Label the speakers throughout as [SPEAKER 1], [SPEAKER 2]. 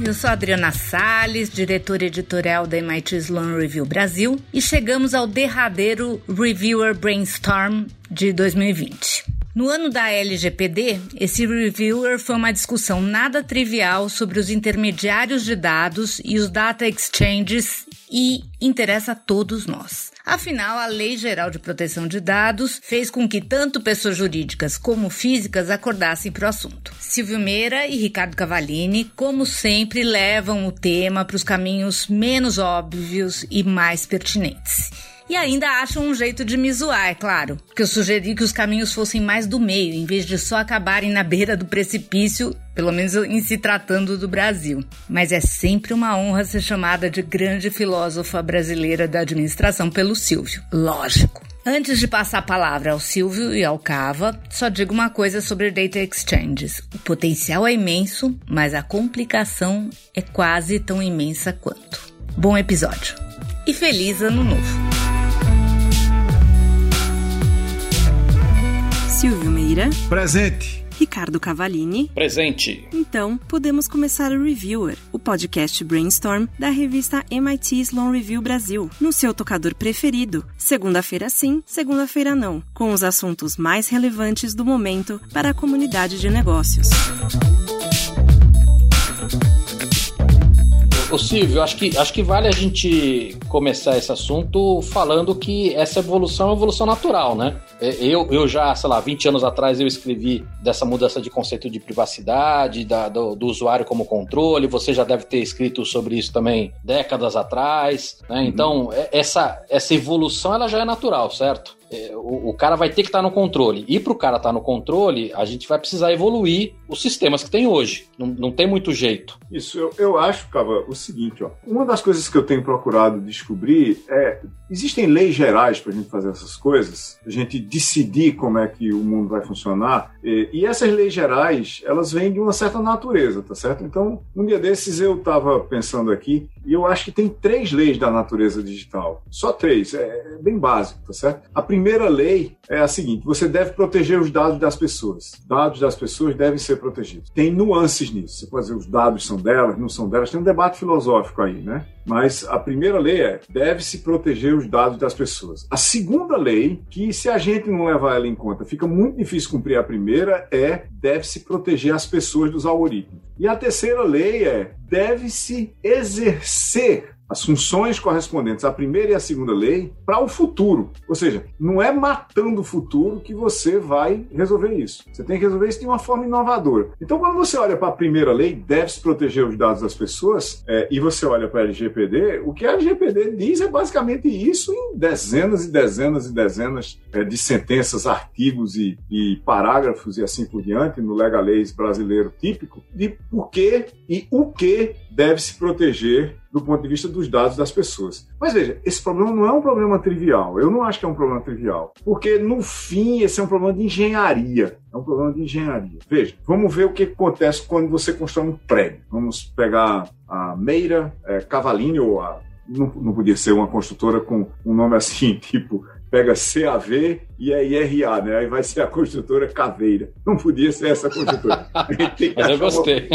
[SPEAKER 1] eu sou Adriana Salles, diretora editorial da MIT Sloan Review Brasil, e chegamos ao derradeiro Reviewer Brainstorm de 2020. No ano da LGPD, esse reviewer foi uma discussão nada trivial sobre os intermediários de dados e os data exchanges e interessa a todos nós. Afinal, a Lei Geral de Proteção de Dados fez com que tanto pessoas jurídicas como físicas acordassem para o assunto. Silvio Meira e Ricardo Cavallini, como sempre, levam o tema para os caminhos menos óbvios e mais pertinentes. E ainda acham um jeito de me zoar, é claro. Que eu sugeri que os caminhos fossem mais do meio, em vez de só acabarem na beira do precipício, pelo menos em se tratando do Brasil. Mas é sempre uma honra ser chamada de grande filósofa brasileira da administração pelo Silvio. Lógico. Antes de passar a palavra ao Silvio e ao Cava, só digo uma coisa sobre data exchanges. O potencial é imenso, mas a complicação é quase tão imensa quanto. Bom episódio. E feliz ano novo!
[SPEAKER 2] Silvio Meira.
[SPEAKER 3] Presente.
[SPEAKER 2] Ricardo Cavallini.
[SPEAKER 4] Presente.
[SPEAKER 2] Então, podemos começar o Reviewer, o podcast Brainstorm da revista MIT Sloan Review Brasil, no seu tocador preferido. Segunda-feira sim, segunda-feira não, com os assuntos mais relevantes do momento para a comunidade de negócios.
[SPEAKER 4] Ô Silvio, acho que, acho que vale a gente começar esse assunto falando que essa evolução é uma evolução natural, né? É, eu, eu já, sei lá, 20 anos atrás eu escrevi dessa mudança de conceito de privacidade, da, do, do, usuário como controle, você já deve ter escrito sobre isso também décadas atrás, né? Então, é, essa, essa evolução ela já é natural, certo? É, o, o, cara vai ter que estar tá no controle. E para o cara estar tá no controle, a gente vai precisar evoluir os sistemas que tem hoje. Não, não tem muito jeito.
[SPEAKER 3] Isso, eu, eu acho, Cava, o seguinte: ó, uma das coisas que eu tenho procurado descobrir é. Existem leis gerais para a gente fazer essas coisas, a gente decidir como é que o mundo vai funcionar, e, e essas leis gerais, elas vêm de uma certa natureza, tá certo? Então, um dia desses eu estava pensando aqui, e eu acho que tem três leis da natureza digital. Só três, é, é bem básico, tá certo? A primeira lei é a seguinte: você deve proteger os dados das pessoas. Dados das pessoas devem ser protegidos. Tem nuances nisso. Você pode dizer os dados são delas, não são delas. Tem um debate filosófico aí, né? Mas a primeira lei é: deve-se proteger os dados das pessoas. A segunda lei, que se a gente não levar ela em conta, fica muito difícil cumprir a primeira, é: deve-se proteger as pessoas dos algoritmos. E a terceira lei é: deve-se exercer as funções correspondentes à primeira e à segunda lei para o futuro. Ou seja, não é matando o futuro que você vai resolver isso. Você tem que resolver isso de uma forma inovadora. Então, quando você olha para a primeira lei, deve-se proteger os dados das pessoas, é, e você olha para a LGPD, o que a LGPD diz é basicamente isso em dezenas e dezenas e dezenas é, de sentenças, artigos e, e parágrafos e assim por diante, no legalês brasileiro típico, de por que e o que deve se proteger do ponto de vista dos dados das pessoas. Mas veja, esse problema não é um problema trivial. Eu não acho que é um problema trivial. Porque, no fim, esse é um problema de engenharia. É um problema de engenharia. Veja, vamos ver o que acontece quando você constrói um prédio. Vamos pegar a Meira é, Cavalini, ou a não, não, podia ser uma construtora com um nome assim, tipo pega CAV e é IRA, né? Aí vai ser a construtora Caveira. Não podia ser essa construtora.
[SPEAKER 4] Mas eu gostei.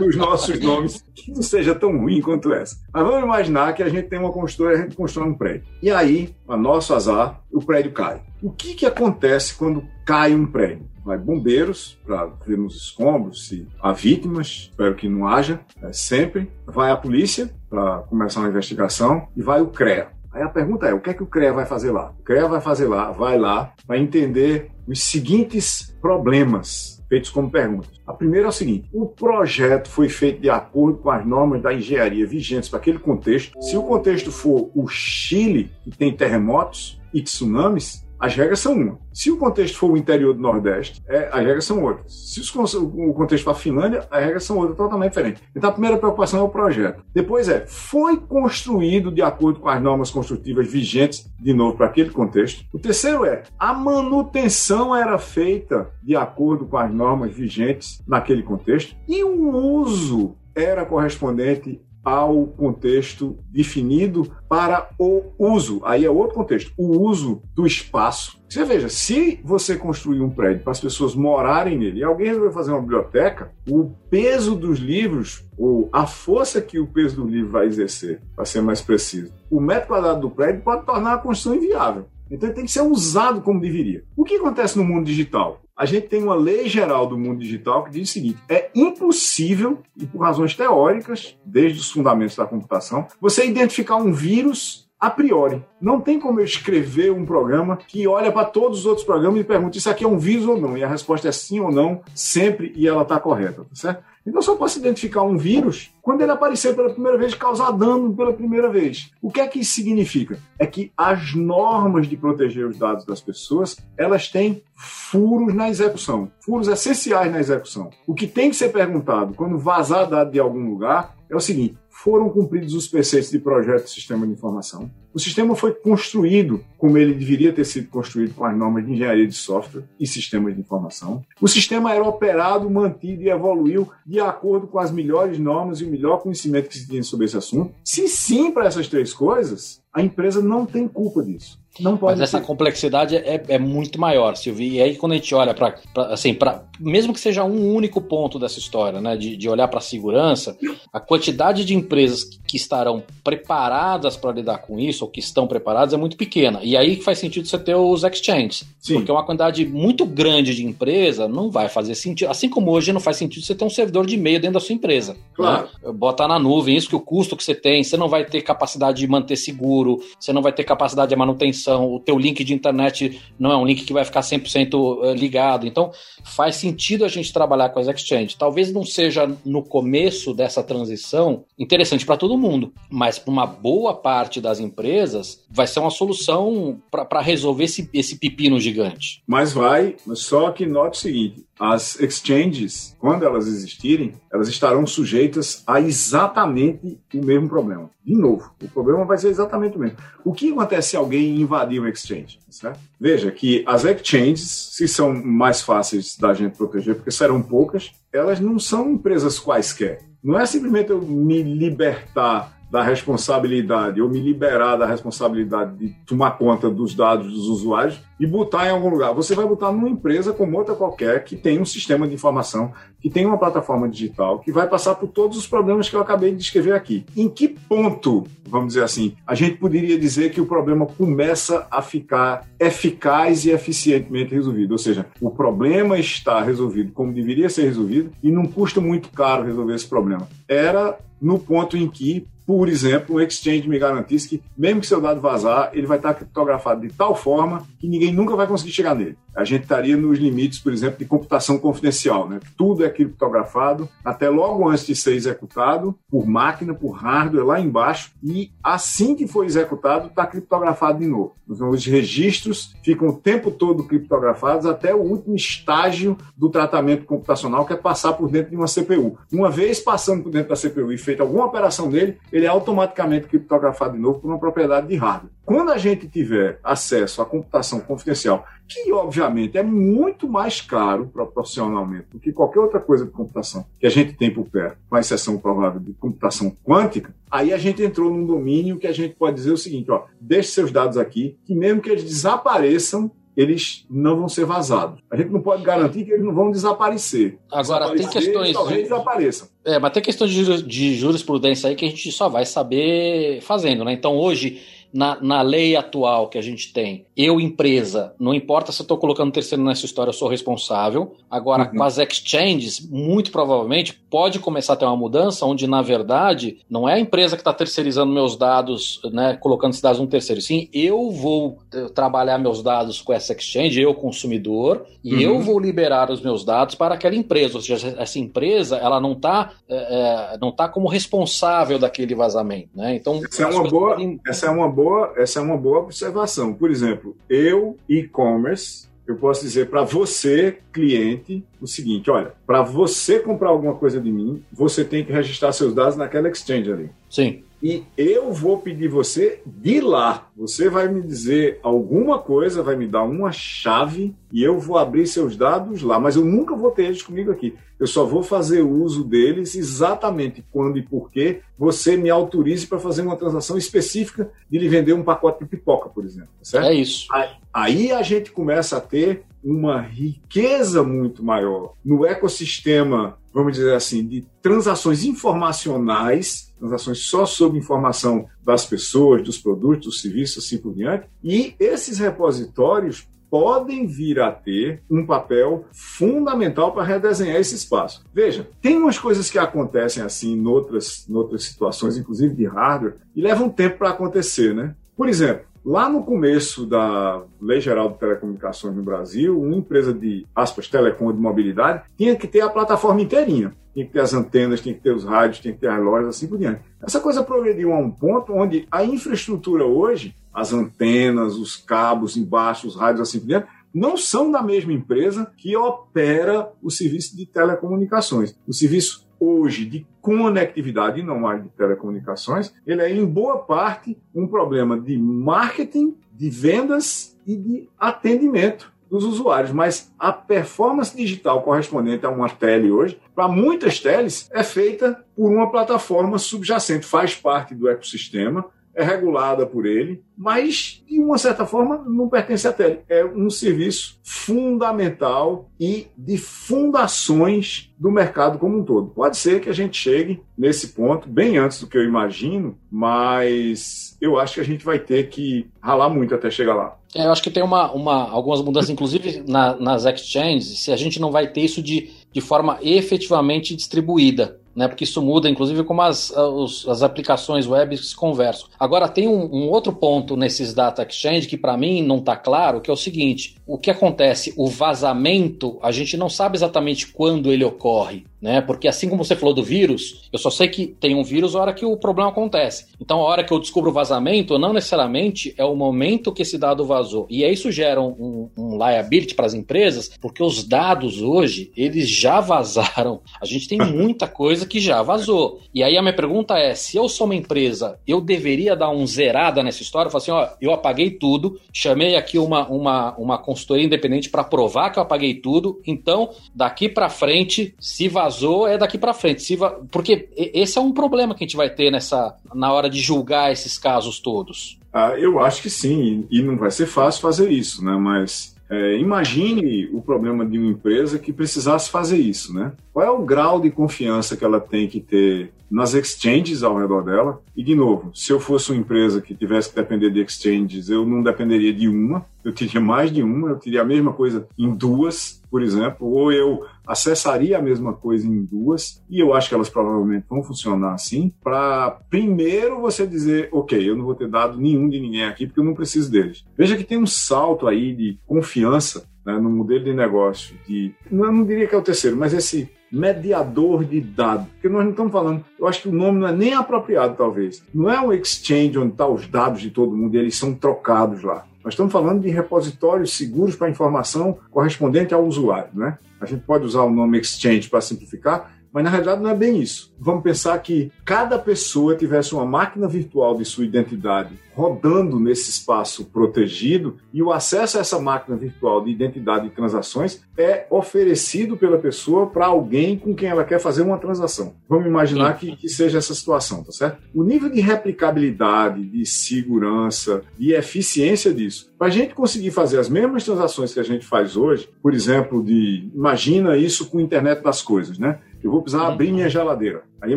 [SPEAKER 3] Os nossos nomes que não seja tão ruim quanto essa. Mas vamos imaginar que a gente tem uma construtora a gente constrói um prédio. E aí, a nosso azar, o prédio cai. O que, que acontece quando cai um prédio? Vai bombeiros para ver nos escombros se há vítimas, espero que não haja, é, sempre. Vai a polícia para começar uma investigação e vai o CREA, Aí a pergunta é: o que é que o CREA vai fazer lá? O CREA vai fazer lá, vai lá, vai entender os seguintes problemas feitos como perguntas. A primeira é o seguinte: o projeto foi feito de acordo com as normas da engenharia vigentes para aquele contexto. Se o contexto for o Chile, que tem terremotos e tsunamis, as regras são uma. Se o contexto for o interior do Nordeste, é, as regras são outras. Se o contexto for a Finlândia, as regras são outras, totalmente diferentes. Então a primeira preocupação é o projeto. Depois é, foi construído de acordo com as normas construtivas vigentes, de novo, para aquele contexto. O terceiro é, a manutenção era feita de acordo com as normas vigentes naquele contexto. E o uso era correspondente ao contexto definido para o uso. Aí é outro contexto, o uso do espaço. Você veja, se você construir um prédio para as pessoas morarem nele e alguém resolver fazer uma biblioteca, o peso dos livros, ou a força que o peso do livro vai exercer, para ser mais preciso, o metro quadrado do prédio pode tornar a construção inviável. Então ele tem que ser usado como deveria. O que acontece no mundo digital? A gente tem uma lei geral do mundo digital que diz o seguinte: é impossível, e por razões teóricas, desde os fundamentos da computação, você identificar um vírus a priori. Não tem como eu escrever um programa que olha para todos os outros programas e pergunta: isso aqui é um vírus ou não? E a resposta é sim ou não, sempre, e ela está correta, tá certo? Então, só posso identificar um vírus quando ele aparecer pela primeira vez, causar dano pela primeira vez. O que é que isso significa? É que as normas de proteger os dados das pessoas, elas têm furos na execução, furos essenciais na execução. O que tem que ser perguntado quando vazar dado de algum lugar é o seguinte: foram cumpridos os preceitos de projeto do sistema de informação. O sistema foi construído como ele deveria ter sido construído com as normas de engenharia de software e sistemas de informação. O sistema era operado, mantido e evoluiu de acordo com as melhores normas e o melhor conhecimento que se tinha sobre esse assunto. Se sim para essas três coisas, a empresa não tem culpa disso. Não pode
[SPEAKER 4] Mas essa ter. complexidade é, é, muito maior, Silvio. E aí, quando a gente olha para. Assim, pra, mesmo que seja um único ponto dessa história, né, de, de olhar para a segurança, a quantidade de empresas que estarão preparadas para lidar com isso, ou que estão preparadas, é muito pequena. E aí faz sentido você ter os exchanges. Sim. Porque uma quantidade muito grande de empresa não vai fazer sentido. Assim como hoje não faz sentido você ter um servidor de e-mail dentro da sua empresa. Né?
[SPEAKER 3] Claro.
[SPEAKER 4] Né? Botar na nuvem, isso que o custo que você tem, você não vai ter capacidade de manter seguro, você não vai ter capacidade de manutenção o teu link de internet não é um link que vai ficar 100% eh, ligado. Então, faz sentido a gente trabalhar com as exchanges. Talvez não seja no começo dessa transição interessante para todo mundo, mas para uma boa parte das empresas vai ser uma solução para resolver esse, esse pepino gigante.
[SPEAKER 3] Mas vai, só que note o seguinte: as exchanges, quando elas existirem, elas estarão sujeitas a exatamente o mesmo problema. De novo, o problema vai ser exatamente o mesmo. O que acontece se alguém invadir uma exchange? Certo? Veja que as exchanges, se são mais fáceis da gente proteger, porque serão poucas, elas não são empresas quaisquer. Não é simplesmente eu me libertar da responsabilidade ou me liberar da responsabilidade de tomar conta dos dados dos usuários e botar em algum lugar. Você vai botar numa empresa como outra qualquer que tem um sistema de informação, que tem uma plataforma digital, que vai passar por todos os problemas que eu acabei de descrever aqui. Em que ponto, vamos dizer assim, a gente poderia dizer que o problema começa a ficar eficaz e eficientemente resolvido? Ou seja, o problema está resolvido como deveria ser resolvido e não custa muito caro resolver esse problema. Era no ponto em que por exemplo, um exchange me garantisse que, mesmo que seu dado vazar, ele vai estar criptografado de tal forma que ninguém nunca vai conseguir chegar nele. A gente estaria nos limites, por exemplo, de computação confidencial. Né? Tudo é criptografado até logo antes de ser executado, por máquina, por hardware, lá embaixo, e assim que for executado, está criptografado de novo. Então, os registros ficam o tempo todo criptografados até o último estágio do tratamento computacional, que é passar por dentro de uma CPU. Uma vez passando por dentro da CPU e feita alguma operação nele, ele é automaticamente criptografado de novo por uma propriedade de hardware. Quando a gente tiver acesso à computação confidencial, que obviamente é muito mais caro proporcionalmente do que qualquer outra coisa de computação que a gente tem por perto, com exceção provável de computação quântica, aí a gente entrou num domínio que a gente pode dizer o seguinte, ó, deixe seus dados aqui, que mesmo que eles desapareçam, eles não vão ser vazados. A gente não pode garantir que eles não vão desaparecer.
[SPEAKER 4] Agora, tem questões.
[SPEAKER 3] Talvez desapareçam.
[SPEAKER 4] É, mas tem questões de, de jurisprudência aí que a gente só vai saber fazendo, né? Então, hoje na, na lei atual que a gente tem, eu, empresa, não importa se eu estou colocando terceiro nessa história, eu sou responsável. Agora, uhum. com as exchanges, muito provavelmente pode começar a ter uma mudança onde, na verdade, não é a empresa que está terceirizando meus dados, né, colocando esses dados no terceiro. Sim, eu vou eh, trabalhar meus dados com essa exchange, eu, consumidor, e uhum. eu vou liberar os meus dados para aquela empresa. Ou seja, essa empresa, ela não está é, eh, não tá como responsável daquele vazamento. Né?
[SPEAKER 3] Então, essa é uma boa, podem... essa é uma boa boa, essa é uma boa observação. Por exemplo, eu, e-commerce, eu posso dizer para você, cliente, o seguinte: olha, para você comprar alguma coisa de mim, você tem que registrar seus dados naquela exchange ali.
[SPEAKER 4] Sim.
[SPEAKER 3] E eu vou pedir você de lá. Você vai me dizer alguma coisa, vai me dar uma chave e eu vou abrir seus dados lá, mas eu nunca vou ter eles comigo aqui. Eu só vou fazer uso deles exatamente quando e por que você me autorize para fazer uma transação específica de lhe vender um pacote de pipoca, por exemplo. Certo?
[SPEAKER 4] É isso.
[SPEAKER 3] Aí, aí a gente começa a ter uma riqueza muito maior no ecossistema, vamos dizer assim, de transações informacionais, transações só sobre informação das pessoas, dos produtos, dos serviços, assim por diante. E esses repositórios podem vir a ter um papel fundamental para redesenhar esse espaço. Veja, tem umas coisas que acontecem assim em outras, situações, inclusive de hardware, e levam tempo para acontecer, né? Por exemplo, Lá no começo da Lei Geral de Telecomunicações no Brasil, uma empresa de, aspas, telecom de mobilidade tinha que ter a plataforma inteirinha. Tinha que ter as antenas, tinha que ter os rádios, tinha que ter as lojas, assim por diante. Essa coisa progrediu a um ponto onde a infraestrutura hoje, as antenas, os cabos embaixo, os rádios, assim por diante, não são da mesma empresa que opera o serviço de telecomunicações. O serviço hoje de conectividade não mais de telecomunicações, ele é em boa parte um problema de marketing, de vendas e de atendimento dos usuários, mas a performance digital correspondente a uma tele hoje, para muitas teles, é feita por uma plataforma subjacente, faz parte do ecossistema, é regulada por ele, mas de uma certa forma não pertence à tele. É um serviço fundamental e de fundações do mercado como um todo. Pode ser que a gente chegue nesse ponto bem antes do que eu imagino, mas eu acho que a gente vai ter que ralar muito até chegar lá.
[SPEAKER 4] É, eu acho que tem uma, uma, algumas mudanças, inclusive na, nas exchanges, se a gente não vai ter isso de, de forma efetivamente distribuída né? Porque isso muda, inclusive, como as, as, as aplicações web se conversam. Agora, tem um, um outro ponto nesses data exchange que para mim não está claro, que é o seguinte: o que acontece? O vazamento, a gente não sabe exatamente quando ele ocorre né? Porque assim como você falou do vírus, eu só sei que tem um vírus na hora que o problema acontece. Então, a hora que eu descubro o vazamento, não necessariamente é o momento que esse dado vazou. E isso gera um, um liability para as empresas, porque os dados hoje, eles já vazaram. A gente tem muita coisa que já vazou. E aí a minha pergunta é, se eu sou uma empresa, eu deveria dar um zerada nessa história? Falar assim, ó, eu apaguei tudo, chamei aqui uma, uma, uma consultoria independente para provar que eu apaguei tudo, então, daqui para frente, se vazou vazou é daqui para frente. Se va... Porque esse é um problema que a gente vai ter nessa na hora de julgar esses casos todos.
[SPEAKER 3] Ah, eu acho que sim, e não vai ser fácil fazer isso, né? Mas é, imagine o problema de uma empresa que precisasse fazer isso, né? Qual é o grau de confiança que ela tem que ter nas exchanges ao redor dela? E, de novo, se eu fosse uma empresa que tivesse que depender de exchanges, eu não dependeria de uma, eu teria mais de uma, eu teria a mesma coisa em duas, por exemplo, ou eu acessaria a mesma coisa em duas, e eu acho que elas provavelmente vão funcionar assim, para primeiro você dizer, ok, eu não vou ter dado nenhum de ninguém aqui porque eu não preciso deles. Veja que tem um salto aí de confiança né, no modelo de negócio de. Eu não diria que é o terceiro, mas esse mediador de dados. Porque nós não estamos falando, eu acho que o nome não é nem apropriado, talvez. Não é um exchange onde estão tá os dados de todo mundo e eles são trocados lá. Nós estamos falando de repositórios seguros para informação correspondente ao usuário. Né? A gente pode usar o nome exchange para simplificar, mas na realidade não é bem isso. Vamos pensar que cada pessoa tivesse uma máquina virtual de sua identidade rodando nesse espaço protegido e o acesso a essa máquina virtual de identidade e transações é oferecido pela pessoa para alguém com quem ela quer fazer uma transação. Vamos imaginar que, que, seja essa situação, tá certo? O nível de replicabilidade, de segurança, de eficiência disso, para a gente conseguir fazer as mesmas transações que a gente faz hoje, por exemplo, de imagina isso com a internet das coisas, né? Eu vou precisar abrir minha geladeira. Aí a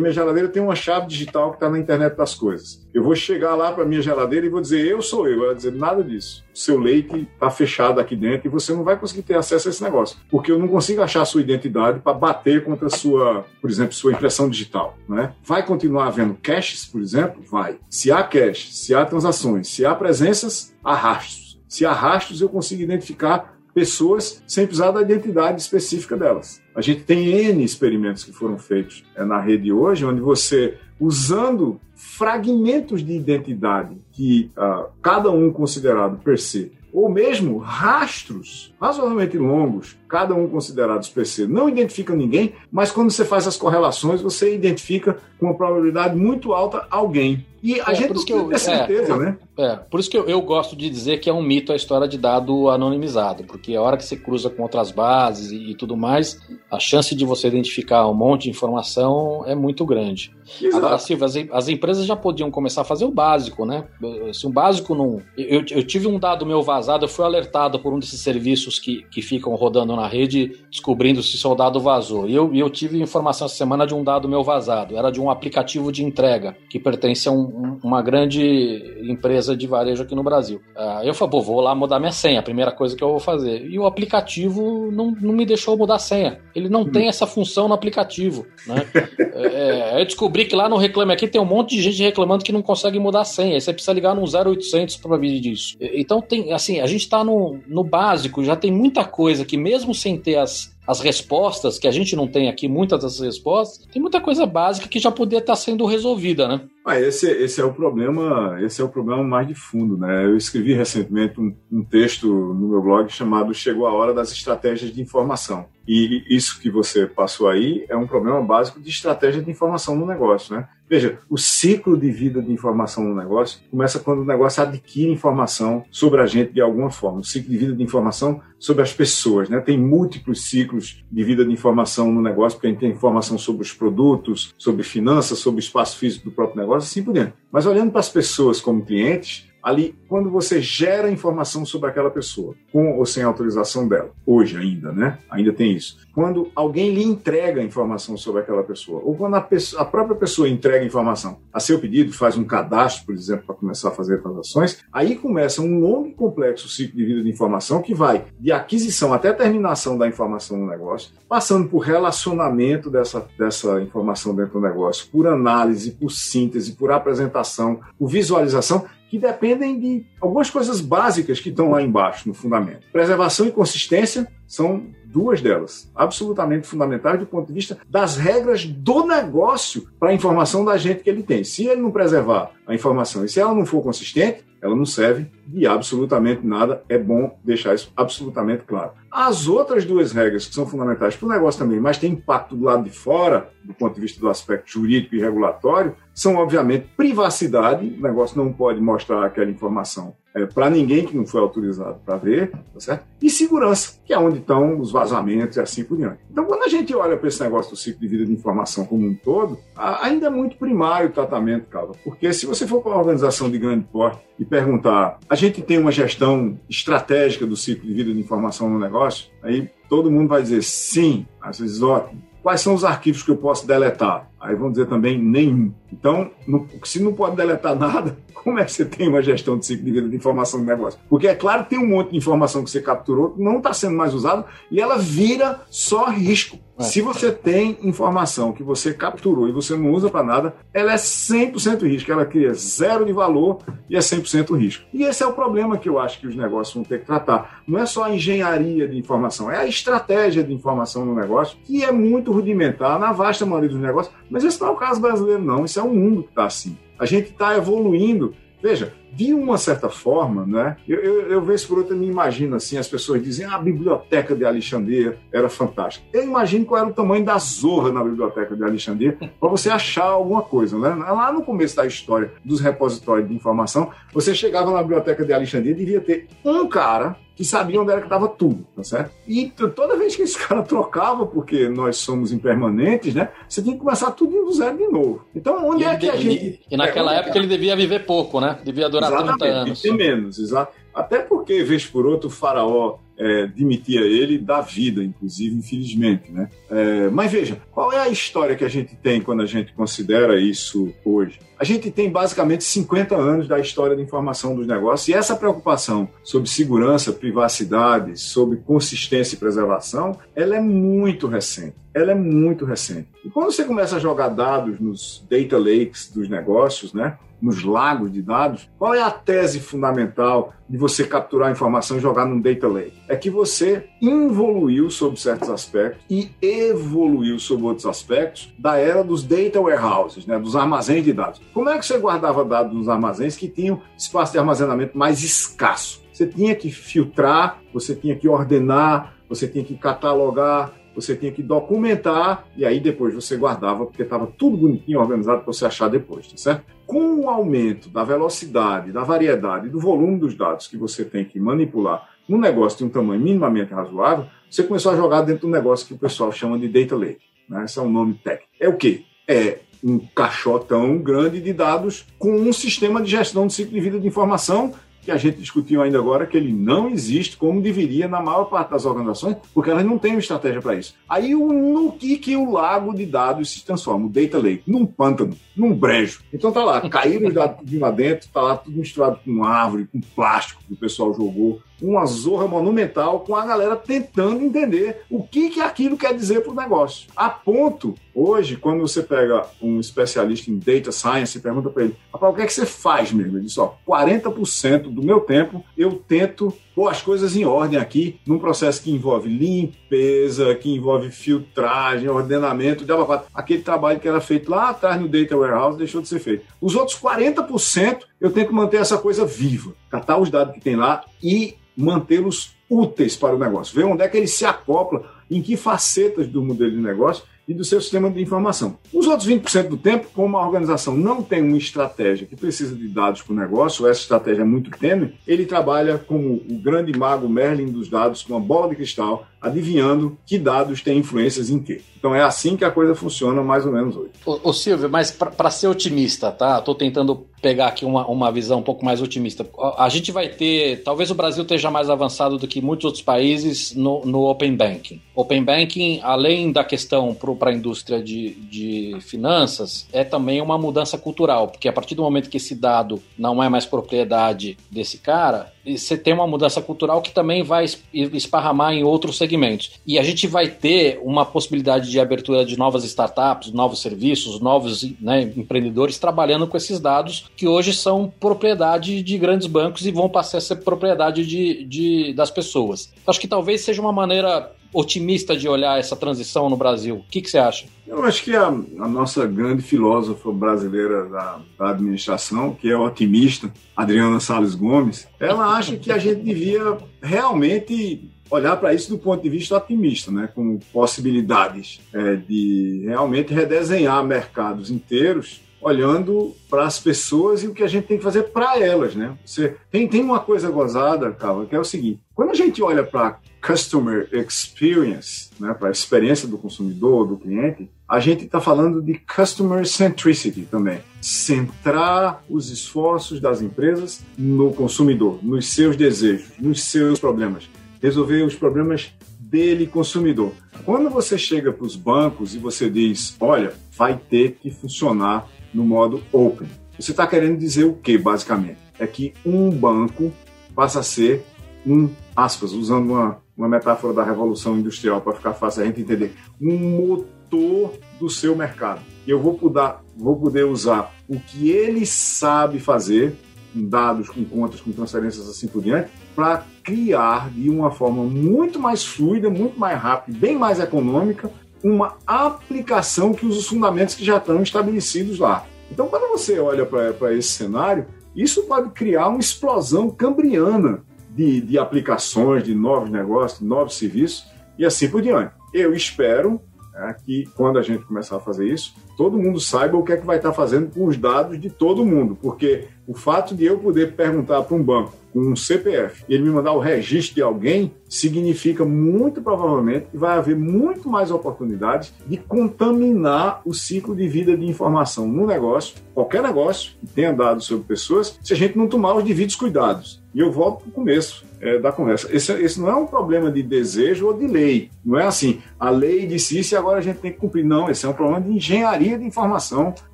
[SPEAKER 3] minha geladeira tem uma chave digital que está na internet das coisas. Eu vou chegar lá para minha geladeira e vou dizer, eu sou eu. Ela vai dizer, nada disso. O seu leite está fechado aqui dentro e você não vai conseguir ter acesso a esse negócio. Porque eu não consigo achar a sua identidade para bater contra a sua, por exemplo, sua impressão digital. Né? Vai continuar havendo caches, por exemplo? Vai. Se há caches, se há transações, se há presenças, há rastros. Se há rastros, eu consigo identificar pessoas sem precisar da identidade específica delas. A gente tem N experimentos que foram feitos é, na rede hoje, onde você, usando fragmentos de identidade que uh, cada um considerado per se, ou mesmo rastros razoavelmente longos, cada um considerados per se, não identificam ninguém, mas quando você faz as correlações, você identifica com uma probabilidade muito alta alguém. E a é, gente
[SPEAKER 4] tem que certeza, é, né? É, por isso que eu, eu, gosto de dizer que é um mito a história de dado anonimizado, porque a hora que você cruza com outras bases e, e tudo mais, a chance de você identificar um monte de informação é muito grande. Exato. Agora, Silvia, as, as, empresas já podiam começar a fazer o básico, né? Se um básico não. Eu, eu tive um dado meu vazado, eu fui alertado por um desses serviços que, que ficam rodando na rede, descobrindo se seu dado vazou. E eu, eu tive informação essa semana de um dado meu vazado. Era de um aplicativo de entrega que pertence a um, uma grande empresa de varejo aqui no Brasil. Uh, eu falei, pô, vou lá mudar minha senha, a primeira coisa que eu vou fazer. E o aplicativo não, não me deixou mudar a senha. Ele não hum. tem essa função no aplicativo. Né? é, é eu descobri que lá no Reclame Aqui tem um monte de gente reclamando que não consegue mudar a senha. Aí você precisa ligar no 0800 para ver disso. Então tem, assim, a gente está no, no básico, já tem muita coisa que mesmo sem ter as as respostas, que a gente não tem aqui, muitas das respostas, tem muita coisa básica que já poderia estar sendo resolvida, né?
[SPEAKER 3] Ah, esse, esse é o problema, esse é o problema mais de fundo, né? Eu escrevi recentemente um, um texto no meu blog chamado Chegou a hora das estratégias de informação. E isso que você passou aí é um problema básico de estratégia de informação no negócio, né? Veja, o ciclo de vida de informação no negócio começa quando o negócio adquire informação sobre a gente de alguma forma. O ciclo de vida de informação sobre as pessoas, né? Tem múltiplos ciclos de vida de informação no negócio, porque a gente tem informação sobre os produtos, sobre finanças, sobre o espaço físico do próprio negócio, assim por diante. Mas olhando para as pessoas como clientes, ali quando você gera informação sobre aquela pessoa, com ou sem autorização dela, hoje ainda, né? Ainda tem isso. Quando alguém lhe entrega informação sobre aquela pessoa, ou quando a, pessoa, a própria pessoa entrega informação a seu pedido, faz um cadastro, por exemplo, para começar a fazer transações, aí começa um longo e complexo ciclo de vida de informação que vai de aquisição até terminação da informação no negócio, passando por relacionamento dessa, dessa informação dentro do negócio, por análise, por síntese, por apresentação, por visualização que dependem de algumas coisas básicas que estão lá embaixo, no fundamento. Preservação e consistência são duas delas, absolutamente fundamentais do ponto de vista das regras do negócio para a informação da gente que ele tem. Se ele não preservar a informação e se ela não for consistente, ela não serve de absolutamente nada. É bom deixar isso absolutamente claro. As outras duas regras que são fundamentais para o negócio também, mas têm impacto do lado de fora, do ponto de vista do aspecto jurídico e regulatório, são obviamente privacidade. O negócio não pode mostrar aquela informação é, para ninguém que não foi autorizado para ver, tá certo? E segurança, que é onde estão os vazamentos e assim por diante. Então, quando a gente olha para esse negócio do ciclo de vida de informação como um todo, ainda é muito primário o tratamento, cara. Porque se você for para uma organização de grande porte e perguntar, a gente tem uma gestão estratégica do ciclo de vida de informação no negócio, aí todo mundo vai dizer sim, às vezes ótimo. Quais são os arquivos que eu posso deletar? Aí vão dizer também nenhum. Então, no, se não pode deletar nada, como é que você tem uma gestão de ciclo de vida de informação do negócio? Porque é claro que tem um monte de informação que você capturou que não está sendo mais usada e ela vira só risco. É. Se você tem informação que você capturou e você não usa para nada, ela é 100% risco. Ela cria zero de valor e é 100% risco. E esse é o problema que eu acho que os negócios vão ter que tratar. Não é só a engenharia de informação, é a estratégia de informação no negócio, que é muito rudimentar na vasta maioria dos negócios. Mas esse não é o caso brasileiro, não. Isso é um mundo que está assim. A gente está evoluindo. Veja, de uma certa forma, né? Eu, eu, eu vejo por outra, me imagino assim, as pessoas dizem ah, a biblioteca de Alexandria era fantástica. Eu imagino qual era o tamanho da zorra na biblioteca de Alexandria para você achar alguma coisa, né? Lá no começo da história dos repositórios de informação, você chegava na biblioteca de Alexandria, devia ter um cara que sabia onde era que estava tudo, tá certo? E toda vez que esse cara trocava, porque nós somos impermanentes, né? Você tinha que começar tudo do zero de novo. Então, onde
[SPEAKER 4] e
[SPEAKER 3] é que a gente.
[SPEAKER 4] E naquela é, época ele devia viver pouco, né? Devia durar Exatamente, 30 anos.
[SPEAKER 3] Menos, exato. Até porque, vez por outro, o faraó é, demitia ele da vida, inclusive, infelizmente. Né? É, mas veja, qual é a história que a gente tem quando a gente considera isso hoje? A gente tem basicamente 50 anos da história da informação dos negócios e essa preocupação sobre segurança, privacidade, sobre consistência e preservação, ela é muito recente. Ela é muito recente. E quando você começa a jogar dados nos data lakes dos negócios, né? Nos lagos de dados, qual é a tese fundamental de você capturar informação e jogar num data lake? É que você evoluiu sobre certos aspectos e evoluiu sobre outros aspectos da era dos data warehouses, né, dos armazéns de dados. Como é que você guardava dados nos armazéns que tinham espaço de armazenamento mais escasso? Você tinha que filtrar, você tinha que ordenar, você tinha que catalogar, você tinha que documentar e aí depois você guardava, porque estava tudo bonitinho, organizado para você achar depois, tá certo? Com o aumento da velocidade, da variedade do volume dos dados que você tem que manipular num negócio de um tamanho minimamente razoável, você começou a jogar dentro do negócio que o pessoal chama de data lake. Né? Esse é um nome técnico. É o quê? É um caixotão grande de dados com um sistema de gestão de ciclo de vida de informação que a gente discutiu ainda agora, que ele não existe como deveria na maior parte das organizações, porque elas não têm uma estratégia para isso. Aí no que, que o lago de dados se transforma? O data lake, num pântano, num brejo. Então tá lá, caíram os dados de lá dentro, tá lá tudo misturado com árvore, com plástico que o pessoal jogou, uma zorra monumental com a galera tentando entender o que, que aquilo quer dizer para o negócio. A ponto, hoje, quando você pega um especialista em data science e pergunta para ele, o que é que você faz mesmo? Ele diz, ó, 40% do meu tempo eu tento pôr as coisas em ordem aqui, num processo que envolve limpeza, que envolve filtragem, ordenamento, aquele trabalho que era feito lá atrás no Data Warehouse deixou de ser feito. Os outros 40% eu tento manter essa coisa viva, catar os dados que tem lá e mantê-los úteis para o negócio. Ver onde é que ele se acopla, em que facetas do modelo de negócio e do seu sistema de informação. Os outros 20% do tempo, como a organização não tem uma estratégia que precisa de dados para o negócio, essa estratégia é muito tênue, ele trabalha como o grande mago Merlin dos dados, com uma bola de cristal, adivinhando que dados têm influências em quê. Então é assim que a coisa funciona mais ou menos hoje.
[SPEAKER 4] Ô, ô Silvio, mas para ser otimista, tá? Estou tentando pegar aqui uma, uma visão um pouco mais otimista. A, gente vai ter, talvez o Brasil esteja mais avançado do que muitos outros países no, no Open Banking. Open Banking, além da questão para a indústria de, de finanças, é também uma mudança cultural, porque a partir do momento que esse dado não é mais propriedade desse cara, você tem uma mudança cultural que também vai esparramar em outros segmentos. E a gente vai ter uma possibilidade de abertura de novas startups, novos serviços, novos né, empreendedores trabalhando com esses dados que hoje são propriedade de grandes bancos e vão passar a ser propriedade de, de das pessoas. Acho que talvez seja uma maneira otimista de olhar essa transição no Brasil. O que, que você acha?
[SPEAKER 3] Eu acho que a, a nossa grande filósofa brasileira da, da, administração, que é otimista, Adriana Salles Gomes, ela acha que a gente devia realmente olhar para isso do ponto de vista otimista, né, com possibilidades é, de realmente redesenhar mercados inteiros olhando para as pessoas e o que a gente tem que fazer para elas, né? Você tem, tem uma coisa gozada, Carla, que é o seguinte: quando a gente olha para customer experience, né, para a experiência do consumidor, do cliente, a gente está falando de customer centricity também. Centrar os esforços das empresas no consumidor, nos seus desejos, nos seus problemas. Resolver os problemas dele, consumidor. Quando você chega para os bancos e você diz, olha, vai ter que funcionar no modo open. Você está querendo dizer o que, basicamente? É que um banco passa a ser um, aspas, usando uma, uma metáfora da Revolução Industrial para ficar fácil a gente entender, um motor do seu mercado. Eu vou poder, vou poder usar o que ele sabe fazer, com dados, com contas, com transferências assim por diante, para criar de uma forma muito mais fluida, muito mais rápida, bem mais econômica, uma aplicação que usa os fundamentos que já estão estabelecidos lá. Então, quando você olha para esse cenário, isso pode criar uma explosão cambriana de, de aplicações, de novos negócios, de novos serviços e assim por diante. Eu espero é, que quando a gente começar a fazer isso, todo mundo saiba o que é que vai estar fazendo com os dados de todo mundo, porque o fato de eu poder perguntar para um banco com um CPF e ele me mandar o registro de alguém significa muito provavelmente que vai haver muito mais oportunidades de contaminar o ciclo de vida de informação no negócio, qualquer negócio que tenha dados sobre pessoas, se a gente não tomar os devidos cuidados. E eu volto para o começo é, da conversa. Esse, esse, não é um problema de desejo ou de lei. Não é assim, a lei disse isso e agora a gente tem que cumprir. Não, esse é um problema de engenharia de informação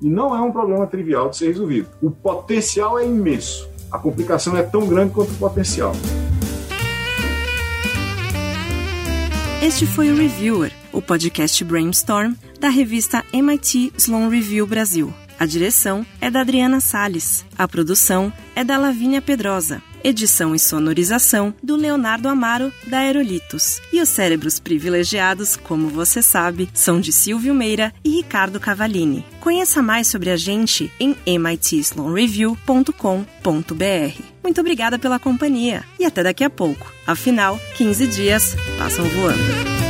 [SPEAKER 3] e não é um problema trivial de ser resolvido. O potencial é imenso. A complicação é tão grande quanto o potencial.
[SPEAKER 2] Este foi o Reviewer, o podcast Brainstorm da revista MIT Sloan Review Brasil. A direção é da Adriana Sales. A produção é da Lavínia Pedrosa. Edição e sonorização do Leonardo Amaro, da Aerolitos. E os cérebros privilegiados, como você sabe, são de Silvio Meira e Ricardo Cavalini. Conheça mais sobre a gente em mitsloanreview.com.br. Muito obrigada pela companhia e até daqui a pouco. Afinal, 15 dias passam voando.